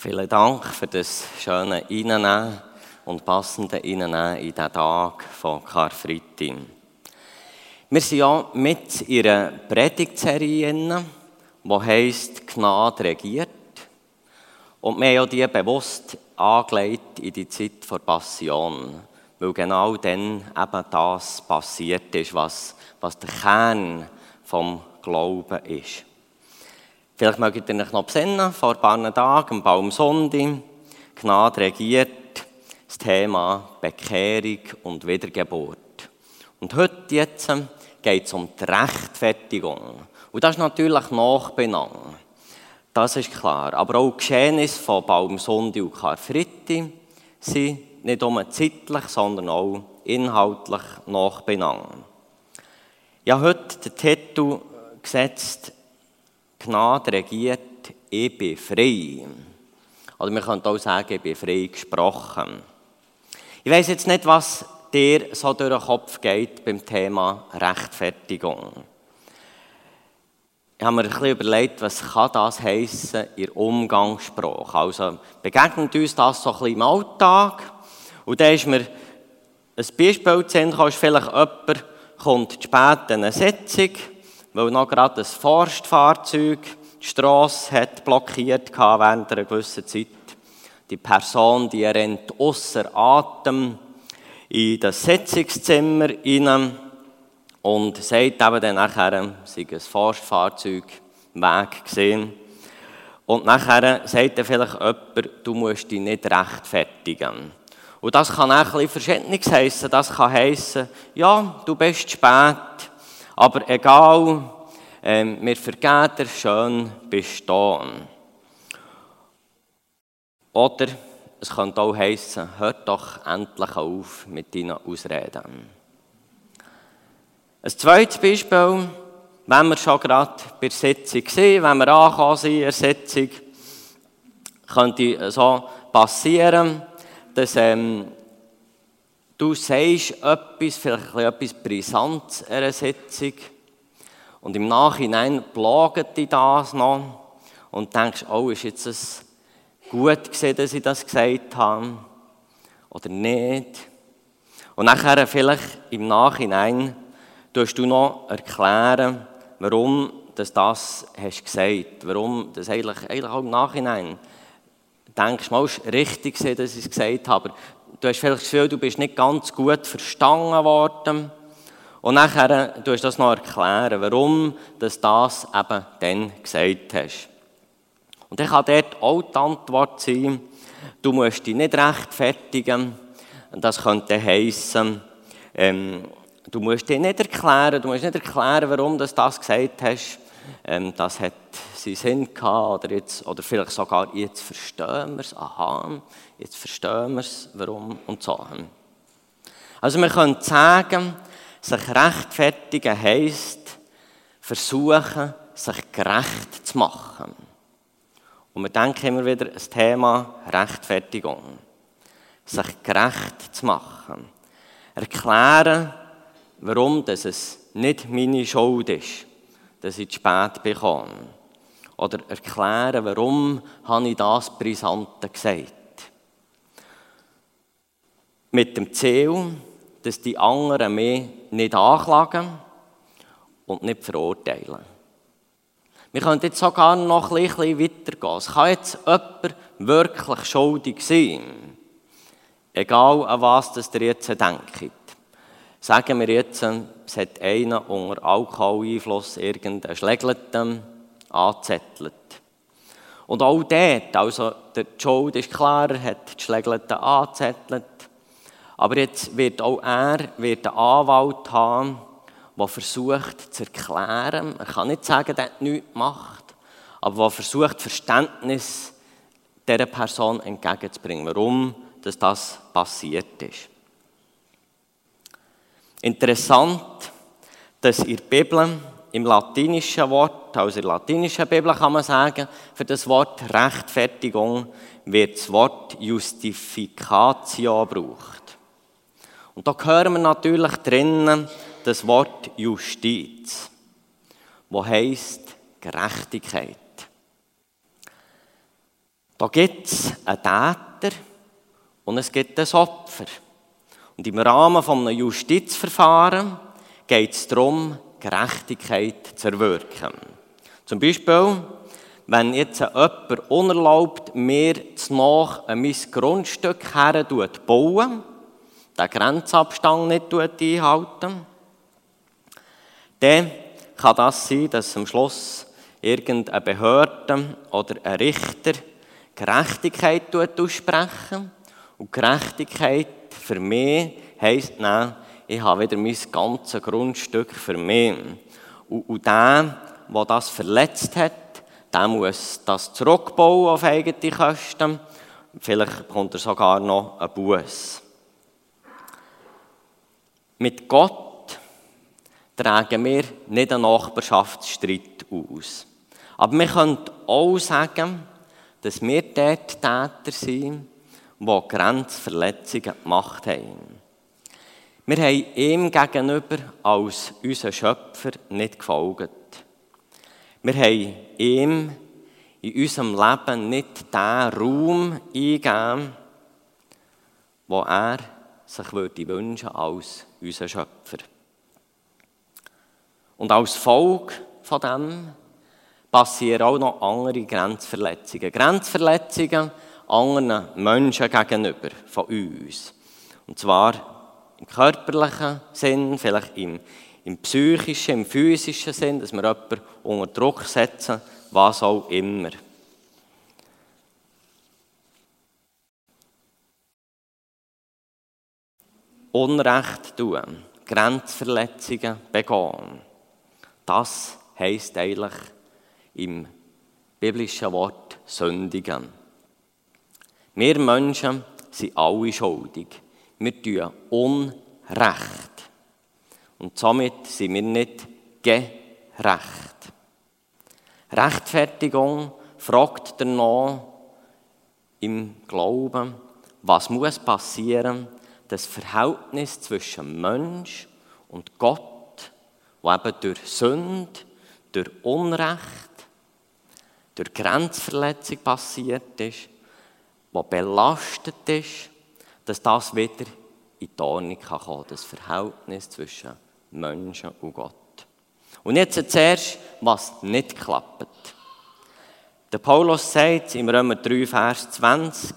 Vielen Dank für das schöne Reinnehmen und passende Reinnehmen in diesen Tag von Karfreitag. Wir sind ja mit in einer Predigtserie, die heisst «Gnade regiert». Und wir haben ja die bewusst angelegt in die Zeit der Passion, weil genau dann eben das passiert ist, was, was der Kern vom Glauben ist. Vielleicht mögt ihr euch noch besinnen, vor ein paar Tagen, am Baumsonntag, Gnade regiert, das Thema Bekehrung und Wiedergeburt. Und heute jetzt geht es um die Rechtfertigung. Und das ist natürlich Nachbenang. Das ist klar. Aber auch die Geschehnisse von Baumsonntag und Karfreitag sind nicht nur zeitlich, sondern auch inhaltlich Nachbenang. Ich habe heute den Titel gesetzt, Gnade regiert, ich bin frei. Oder wir können auch sagen, ich bin frei gesprochen. Ich weiß jetzt nicht, was dir so durch den Kopf geht beim Thema Rechtfertigung. Ich habe mir ein bisschen überlegt, was kann das heissen in Umgangssprache. Also begegnet uns das so ein bisschen im Alltag. Und dann ist mir ein Beispiel zu sehen, vielleicht jemand kommt spät in eine Sitzung, weil noch gerade ein Forstfahrzeug die Strasse hat blockiert während einer gewissen Zeit. Die Person, die rennt außer Atem in das Sitzungszimmer hinein und sagt eben dann nachher, sei ein Forstfahrzeug Weg gesehen. Und nachher sagt dann vielleicht jemand, du musst dich nicht rechtfertigen. Und das kann auch ein bisschen heissen. Das kann heissen, ja, du bist spät, aber egal, ähm, wir vergeben dir schön bestehen. Oder es könnte auch heissen, hört doch endlich auf mit deinen Ausreden. Ein zweites Beispiel, wenn wir schon gerade bei der Sitzung sind, wenn wir angekommen sind in der Sitzung, könnte so passieren, dass ähm, du sagst etwas, vielleicht etwas Brisantes in einer Sitzung. Und im Nachhinein plagt dich das noch. Und denkst, oh, ist jetzt es gut gesehen, dass ich das gesagt habe? Oder nicht? Und nachher vielleicht im Nachhinein tust du noch erklären, warum du das hast gesagt, warum das eigentlich, eigentlich auch im Nachhinein denkst, mal, ist richtig gesehen, dass ich es gesagt habe, aber du hast vielleicht das Gefühl, du bist nicht ganz gut verstanden worden. Und nachher du das noch erklären, warum du das eben dann gesagt hast. Und dann kann dort auch die Antwort sein, du musst dich nicht rechtfertigen. Das könnte heissen, ähm, du musst dich nicht erklären, du musst nicht erklären, warum du das gesagt hast. Ähm, das hat seinen Sinn gehabt, oder, jetzt, oder vielleicht sogar, jetzt verstehen wir es, aha, jetzt verstehen wir es, warum und so. Also wir können sagen, sich rechtfertigen heisst, versuchen, sich gerecht zu machen. Und wir denken immer wieder an das Thema Rechtfertigung. Sich gerecht zu machen. Erklären, warum das es nicht meine Schuld ist, dass ich zu spät bekomme. Oder erklären, warum habe ich das Brisante gesagt. Mit dem Ziel, dass die anderen mich nicht anklagen und nicht verurteilen. Wir können jetzt sogar noch ein bisschen weitergehen. Es kann jetzt jemand wirklich schuldig sein. Egal an was ihr jetzt denkt. Sagen wir jetzt, es hat einer unter Alkoholeinfluss irgendeinen Schlägelten angezettelt. Und auch dort, also der Schuld ist klar, er hat die Schlägelten angezettelt. Aber jetzt wird auch er wird einen Anwalt haben, der versucht zu erklären, er kann nicht sagen, er hat nichts gemacht, aber der versucht, Verständnis dieser Person entgegenzubringen, warum dass das passiert ist. Interessant, dass in der Bibel, im latinischen Wort, also in der latinischen Bibel kann man sagen, für das Wort Rechtfertigung wird das Wort Justificatio gebraucht. Und da hören wir natürlich drinnen das Wort Justiz, wo heißt Gerechtigkeit. Da gibt es einen Täter und es gibt ein Opfer. Und im Rahmen eines Justizverfahrens geht es darum, Gerechtigkeit zu erwirken. Zum Beispiel, wenn jetzt jemand unerlaubt mir nach an mein Grundstück her bauen, den Grenzabstand nicht einhalten, dann kann das sein, dass am Schluss irgendeine Behörde oder ein Richter Gerechtigkeit aussprechen. Und Gerechtigkeit für mich heisst dann, ich habe wieder mein ganzes Grundstück für mich. Und, und der, der das verletzt hat, der muss das zurückbauen auf eigene Kosten. Vielleicht bekommt er sogar noch einen Buß. Mit Gott tragen wir nicht einen Nachbarschaftsstreit aus. Aber wir können auch sagen, dass wir dort Täter sind, die Grenzverletzungen gemacht haben. Wir haben ihm gegenüber als unser Schöpfer nicht gefolgt. Wir haben ihm in unserem Leben nicht den Raum eingegeben, wo er sich würde wünschen als unser Schöpfer. Und als Folge von dem passieren auch noch andere Grenzverletzungen. Grenzverletzungen anderen Menschen gegenüber, von uns. Und zwar im körperlichen Sinn, vielleicht im, im psychischen, im physischen Sinn, dass wir jemanden unter Druck setzen, was auch immer. Unrecht tun, Grenzverletzungen begehen. Das heisst eigentlich im biblischen Wort sündigen. Wir Menschen sind alle schuldig. Wir tun Unrecht. Und somit sind wir nicht gerecht. Rechtfertigung fragt danach im Glauben, was muss passieren, das Verhältnis zwischen Mensch und Gott, wo eben durch Sünde, durch Unrecht, durch Grenzverletzung passiert ist, der belastet ist, dass das wieder in die Ordnung kommen kann, das Verhältnis zwischen Menschen und Gott. Und jetzt zuerst, was nicht klappt. Der Paulus sagt im Römer 3, Vers 20,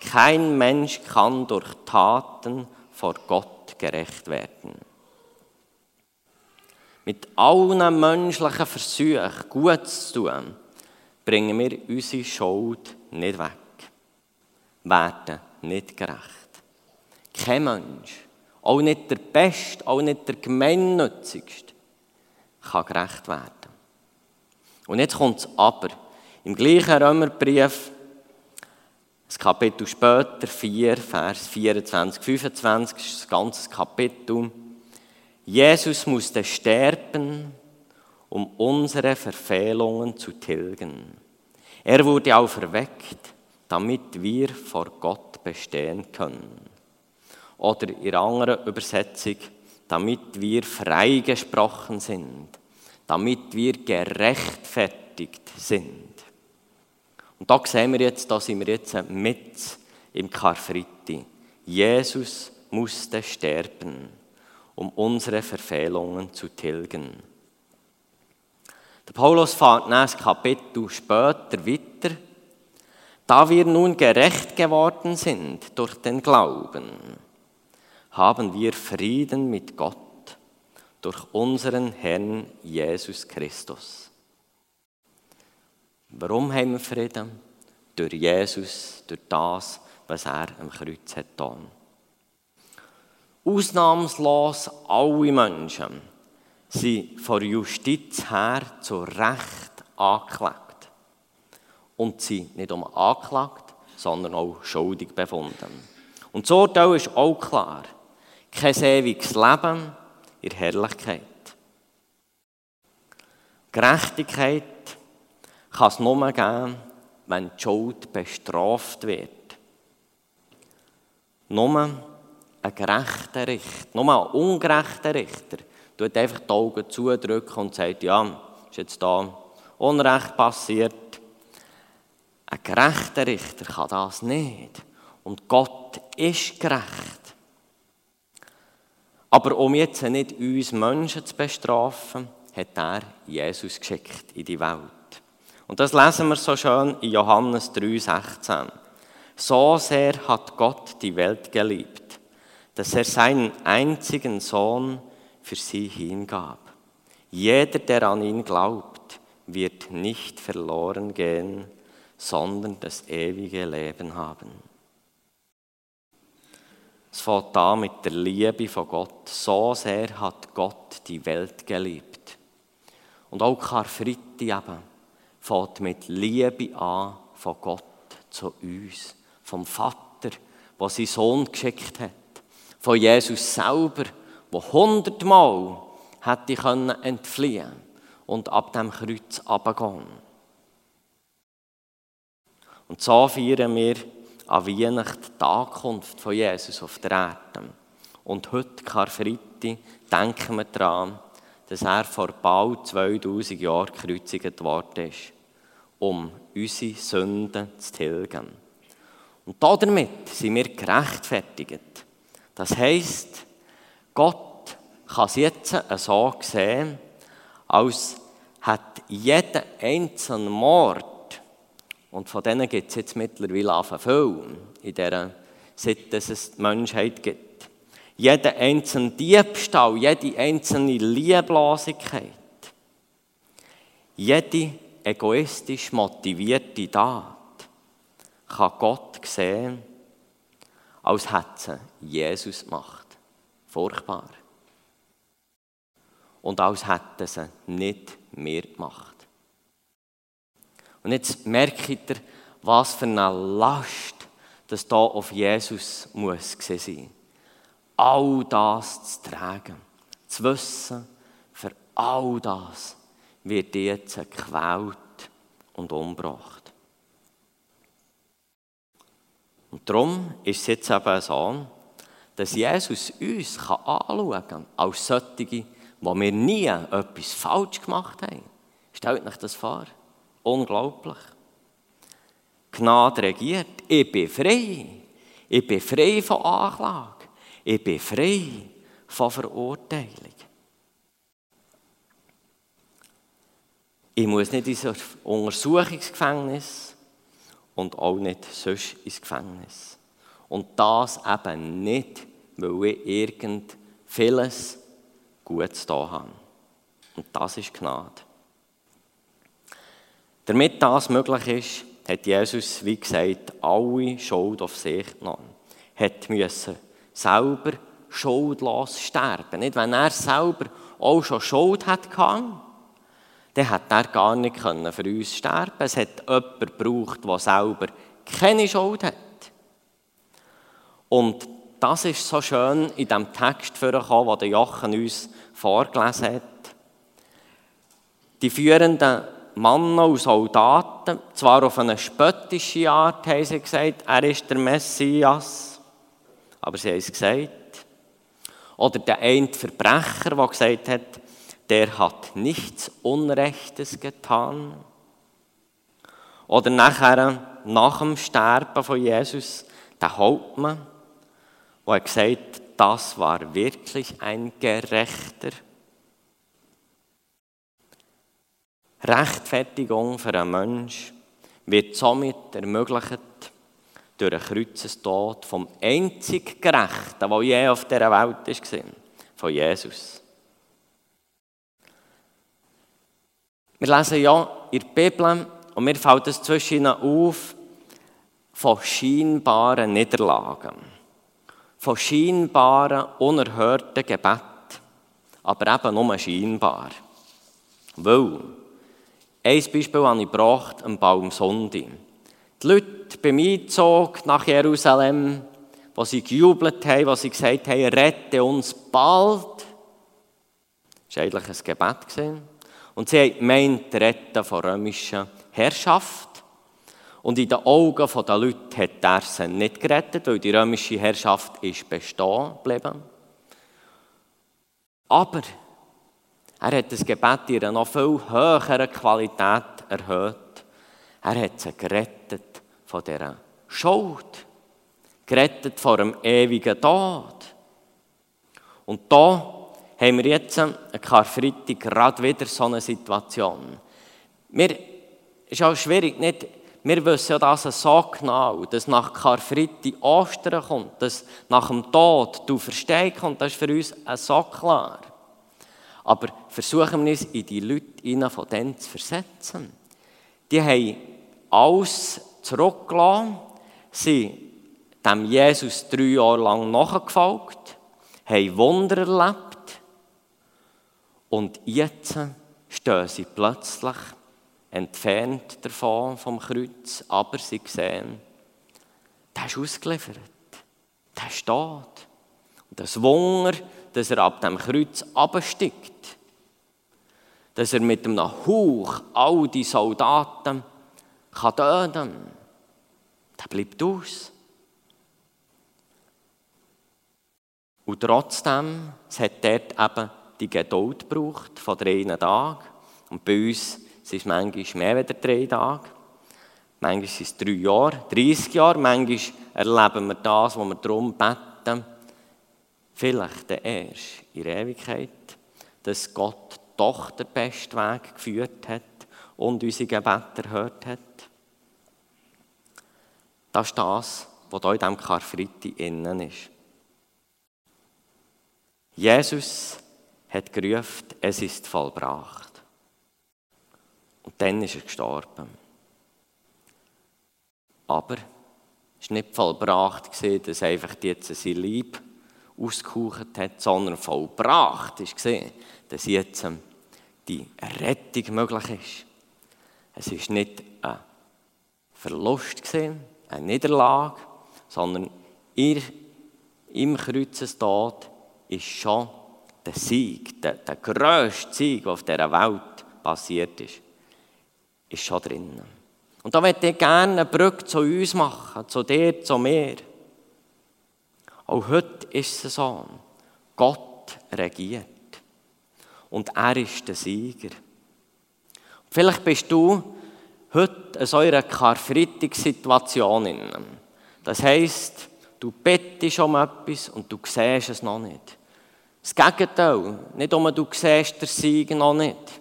kein Mensch kann durch Taten vor Gott gerecht werden. Mit allen menschlichen Versuchen, gut zu tun, bringen wir unsere Schuld nicht weg werden nicht gerecht. Kein Mensch, auch nicht der Beste, auch nicht der Gemeinnützigste, kann gerecht werden. Und jetzt kommt es aber. Im gleichen Römerbrief, das Kapitel später, 4, Vers 24, 25, ist das ganze Kapitel. Jesus musste sterben, um unsere Verfehlungen zu tilgen. Er wurde auferweckt, damit wir vor Gott bestehen können. Oder in anderen Übersetzung, damit wir freigesprochen sind, damit wir gerechtfertigt sind. Und da sehen wir jetzt, da sind wir jetzt mit im Karfreitag. Jesus musste sterben, um unsere Verfehlungen zu tilgen. Der Paulus fährt ein Kapitel später weiter da wir nun gerecht geworden sind durch den Glauben, haben wir Frieden mit Gott durch unseren Herrn Jesus Christus. Warum haben wir Frieden? Durch Jesus, durch das, was er am Kreuz hat getan. Ausnahmslos alle Menschen sind vor Justiz her zu Recht angeklagt und sie nicht nur angeklagt, sondern auch schuldig befunden. Und Urteil ist auch klar. Kein ewiges Leben in Herrlichkeit. Gerechtigkeit kann es nur geben, wenn die Schuld bestraft wird. Nur ein gerechter Richter, nur ein ungerechter Richter, tut einfach die Augen zudrücken und sagt, ja, ist jetzt da Unrecht passiert, Ein gerechter Richter kann das nicht. Und Gott ist gerecht. Aber um jetzt nicht uns Menschen zu bestrafen, hat er Jesus geschickt in die Welt. Und das lesen wir so schön in Johannes 3,16. So sehr hat Gott die Welt geliebt, dass er seinen einzigen Sohn für sie hingab. Jeder, der an ihn glaubt, wird nicht verloren gehen, sondern das ewige Leben haben. Es fängt an mit der Liebe von Gott. So sehr hat Gott die Welt geliebt. Und auch Karfreitag eben fängt mit Liebe an von Gott zu uns. Vom Vater, der seinen Sohn geschickt hat. Von Jesus selber, der hundertmal hätte können entfliehen und ab dem Kreuz abgehen. Und so feiern wir an Weihnachten die Ankunft von Jesus auf der Erde. Und heute, Karfreitag, denken wir daran, dass er vor bald 2000 Jahren gekreuzigt worden ist, um unsere Sünden zu tilgen. Und damit sind wir gerechtfertigt. Das heisst, Gott kann es jetzt so sehen, als hat jeder einzelne Mord und von denen gibt es jetzt mittlerweile auch viel, in dieser, seit es die Menschheit gibt. Jeder einzelne Diebstahl, jede einzelne Lieblosigkeit, jede egoistisch motivierte Tat kann Gott sehen, als hätte sie Jesus gemacht. Furchtbar. Und als hätte sie nicht mehr gemacht. Und jetzt merkt ihr, was für eine Last das da auf Jesus muss sein. All das zu tragen, zu wissen, für all das wird jetzt gequält und umgebracht. Und darum ist es jetzt eben so, dass Jesus uns anschauen kann, als solche, die wir nie etwas falsch gemacht haben. Stellt euch das vor. Unglaublich. Gnade regiert. Ich bin frei. Ich bin frei von Anklage. Ich bin frei von Verurteilung. Ich muss nicht ins Untersuchungsgefängnis und auch nicht sonst ins Gefängnis. Und das eben nicht, weil ich irgend vieles Gutes da habe. Und das ist Gnade. Damit das möglich ist, hat Jesus, wie gesagt, alle Schuld auf sich genommen. Hat müssen selber schuldlos sterben. Nicht, wenn er selber auch schon Schuld hatte, dann hat er gar nicht für uns sterben Es hat jemanden gebraucht, der selber keine Schuld hat. Und das ist so schön in dem Text vorgekommen, den Jochen uns vorgelesen hat. Die führenden Männer und Soldaten, zwar auf eine spöttische Art, haben sie gesagt, er ist der Messias, aber sie haben es gesagt. Oder der eine Verbrecher, der gesagt hat, der hat nichts Unrechtes getan. Oder nachher, nach dem Sterben von Jesus, der Hauptmann, der gesagt hat, das war wirklich ein Gerechter. Rechtfertigung für einen Menschen wird somit ermöglicht durch einen Kreuzestod vom einzig Gerechten, der je auf dieser Welt war, von Jesus. Wir lesen ja in der Bibel, und mir fällt es zwischen auf, von scheinbaren Niederlagen, von scheinbaren, unerhörten Gebeten, aber eben nur scheinbar. Weil ein Beispiel habe ich gebracht am Baumsonntag. Die Leute beim Einzug nach Jerusalem, wo sie gejubelt haben, wo sie gesagt haben, rette uns bald. Das war eigentlich ein Gebet. Und sie haben gemeint, retten von römischer Herrschaft. Und in den Augen der Leute hat er sie nicht gerettet, weil die römische Herrschaft ist bestehen geblieben. Aber er hat das Gebet in einer noch viel höheren Qualität erhöht. Er hat sie gerettet von dieser Schuld. Gerettet vor dem ewigen Tod. Und da haben wir jetzt an Karfreitag gerade wieder so eine Situation. Mir ist auch schwierig, nicht, wir wissen ja das so genau, dass nach Karfreitag Ostern kommt, dass nach dem Tod du Verstehen kommt, das ist für uns so klar. Aber versuchen wir uns in die Leute von denen zu versetzen. Die haben alles zurückgelassen, sind dem Jesus drei Jahre lang nachgefolgt, haben Wunder erlebt und jetzt stehen sie plötzlich entfernt davon vom Kreuz, aber sie sehen, der ist ausgeliefert, der steht. Und das Wunder, dass er ab dem Kreuz absteigt, dass er mit einem Hauch all die Soldaten kann töten kann, der bleibt aus. Und trotzdem, es hat dort eben die Geduld gebraucht von drei Tagen. Und bei uns sind es manchmal mehr als drei Tage. Manchmal sind es drei Jahre, 30 Jahre. Manchmal erleben wir das, was wir darum beten. Vielleicht erst in Ewigkeit, dass Gott doch den besten Weg geführt hat und unsere Gebete erhört hat. Das ist das, was hier in diesem Karfreitag innen ist. Jesus hat gerufen, es ist vollbracht. Und dann ist er gestorben. Aber es war nicht vollbracht, dass einfach jetzt sein Lieb ausgehaucht hat, sondern vollbracht gesehen, dass jetzt ähm, die Rettung möglich ist. Es ist nicht ein Verlust eine Niederlage, sondern ihr im Kreuzestod ist schon der Sieg, der, der grösste Sieg, der auf dieser Welt passiert ist, ist schon drin. Und da möchte ich gerne eine Brücke zu uns machen, zu dir, zu mir. Auch heute ist es so. Gott regiert. Und er ist der Sieger. Vielleicht bist du heute in so einer Karfreitag-Situation. Das heisst, du bettest um etwas und du siehst es noch nicht. Das Gegenteil, nicht um du siehst den Sieg noch nicht.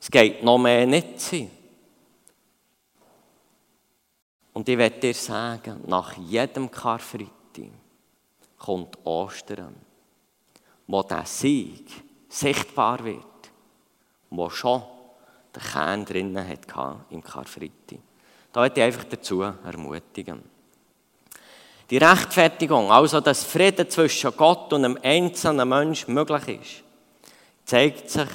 Es geht noch mehr nicht sein. Und ich werde dir sagen, nach jedem Karfreitag kommt Ostern, wo der Sieg sichtbar wird, wo schon der Kern drinnen hatte im Karfreitag. Da möchte ich einfach dazu ermutigen. Die Rechtfertigung, also dass Frieden zwischen Gott und einem einzelnen Menschen möglich ist, zeigt sich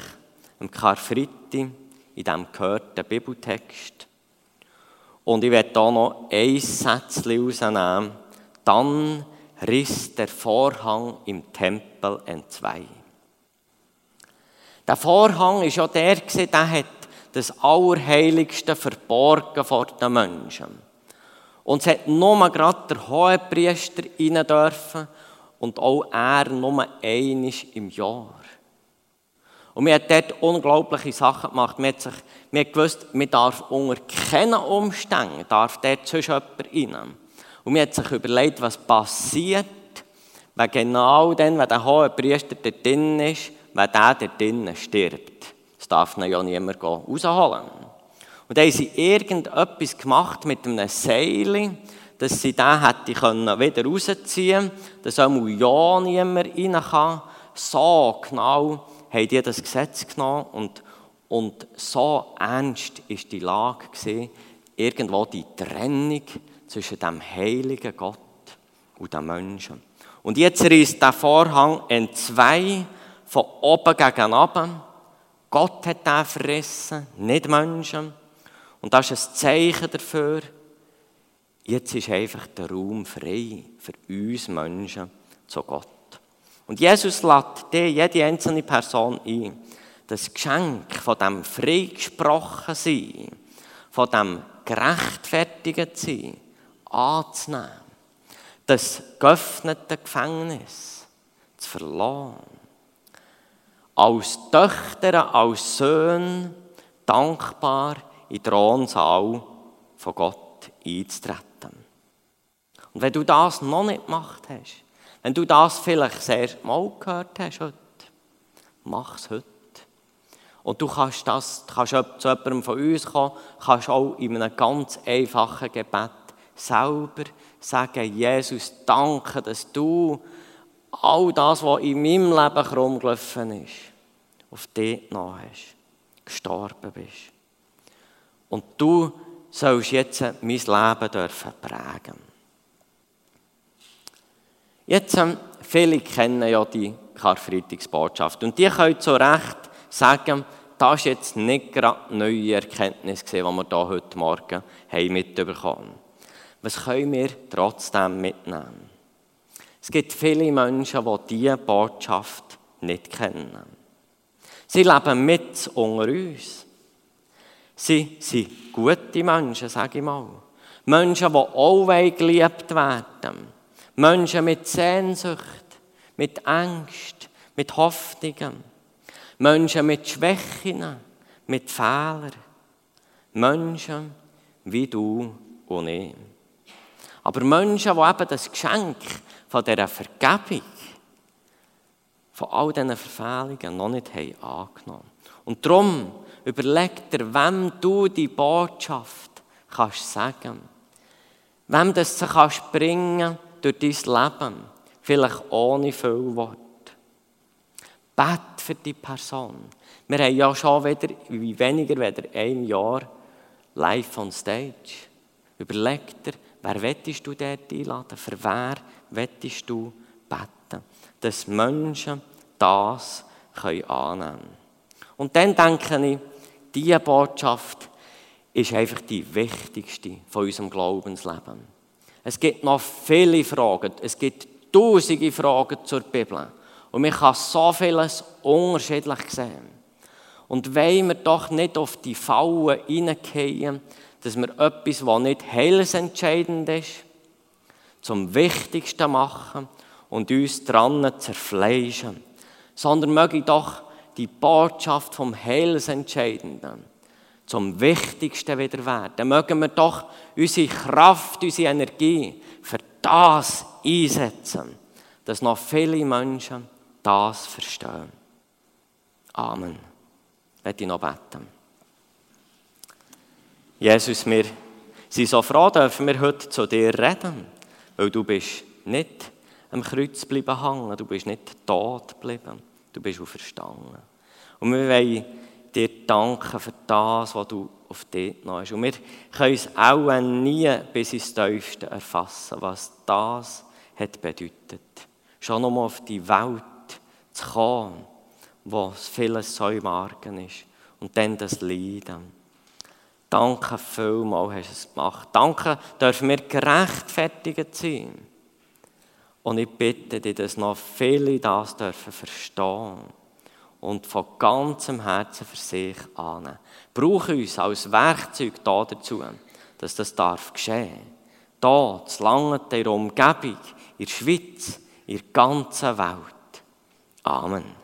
im Karfreitag in diesem gehörten Bibeltext. Und ich werde hier noch ein Sätzchen rausnehmen. Dann riss der Vorhang im Tempel entzwei. Der Vorhang ist ja der, der hat das Allerheiligste verborgen vor den Menschen. Und es hat nur gerade der Hohepriester rein dürfen und auch er nur einmal im Jahr. Und wir haben dort unglaubliche Sachen gemacht. Wir haben, sich, wir haben gewusst, man darf unter keinen Umständen darf dort sonst jemand rein. Und wir haben sich überlegt, was passiert, wenn genau dann, wenn der Hohepriester dort drin ist, wenn der dort drinnen stirbt. Das darf ihn ja niemand rausholen. Und dann haben sie irgendetwas gemacht mit einem Seil, dass sie den hätte wieder rausziehen können, dass auch ja niemand rein kann. So genau haben die das Gesetz genommen und, und so ernst war die Lage gewesen, irgendwo die Trennung zwischen dem heiligen Gott und den Menschen. Und jetzt reißt der Vorhang in zwei von oben gegen unten. Gott hat den verrissen, nicht Menschen. Und das ist ein Zeichen dafür, jetzt ist einfach der Raum frei für uns Menschen zu Gott. Und Jesus lädt jede einzelne Person ein, das Geschenk von dem freigesprochen sein, von dem gerechtfertigt sein, anzunehmen. Das geöffnete Gefängnis zu verlassen. Als Töchter, als Söhne dankbar in den Thronsaal von Gott einzutreten. Und wenn du das noch nicht gemacht hast, wenn du das vielleicht das erste Mal gehört hast heute, mach es heute. Und du kannst, das, kannst zu jemandem von uns kommen, kannst auch in einem ganz einfachen Gebet selber sagen, Jesus, danke, dass du all das, was in meinem Leben herumgelaufen ist, auf dich genommen hast, gestorben bist. Und du sollst jetzt mein Leben dürfen prägen. Jetzt, ähm, viele kennen ja die Karfreitagsbotschaft und die können zu Recht sagen, das ist jetzt nicht gerade neue Erkenntnis die wir hier heute Morgen haben mitbekommen haben. Was können wir trotzdem mitnehmen? Es gibt viele Menschen, die diese Botschaft nicht kennen. Sie leben mit unter uns. Sie sind gute Menschen, sage ich mal. Menschen, die auch geliebt werden Menschen mit Sehnsucht, mit Angst, mit Hoffnungen. Menschen mit Schwächen, mit Fehlern. Menschen wie du und ich. Aber Menschen, die eben das Geschenk von dieser Vergebung, von all diesen Verfehlungen noch nicht haben angenommen Und darum überleg dir, wem du die Botschaft kannst sagen. Wem das du kannst bringen durch dein Leben, vielleicht ohne viel Wort. Bet für die Person. Wir haben ja schon wieder, wie weniger weder ein Jahr live on stage. Überleg dir, wer wettest du dort einladen? Für wer wettest du beten? Dass Menschen das annehmen können. Und dann denke ich, diese Botschaft ist einfach die wichtigste von unserem Glaubensleben. Es gibt noch viele Fragen. Es gibt tausende Fragen zur Bibel. Und man kann so vieles unterschiedlich sehen. Und wollen wir doch nicht auf die Fallen hineingehen, dass wir etwas, was nicht heilsentscheidend ist, zum Wichtigsten machen und uns dran zerfleischen, sondern möge doch die Botschaft vom Heilsentscheidenden zum Wichtigsten wieder werden. Mögen wir doch unsere Kraft, unsere Energie für das einsetzen, dass noch viele Menschen das verstehen. Amen. Ich ich noch beten. Jesus, wir sind so froh, dürfen wir heute zu dir reden, weil du bist nicht am Kreuz geblieben hängen, du bist nicht tot geblieben, du bist auferstanden. Und wir wollen dir danken für das, was du auf dich genommen hast. Und wir können es auch nie bis ins Tiefste erfassen, was das hat bedeutet. Schon um auf die Welt zu kommen, wo vieles so im Argen ist. Und dann das Leiden. Danke vielmals hast du es gemacht. Danke dürfen wir gerechtfertigt sein. Und ich bitte dich, dass noch viele das dürfen verstehen und von ganzem Herzen für sich annehmen. Brauche uns als Werkzeug da dazu, dass das darf geschehen. Da, zu Langen, der Umgebung, in der Schweiz, in der ganzen Welt. Amen.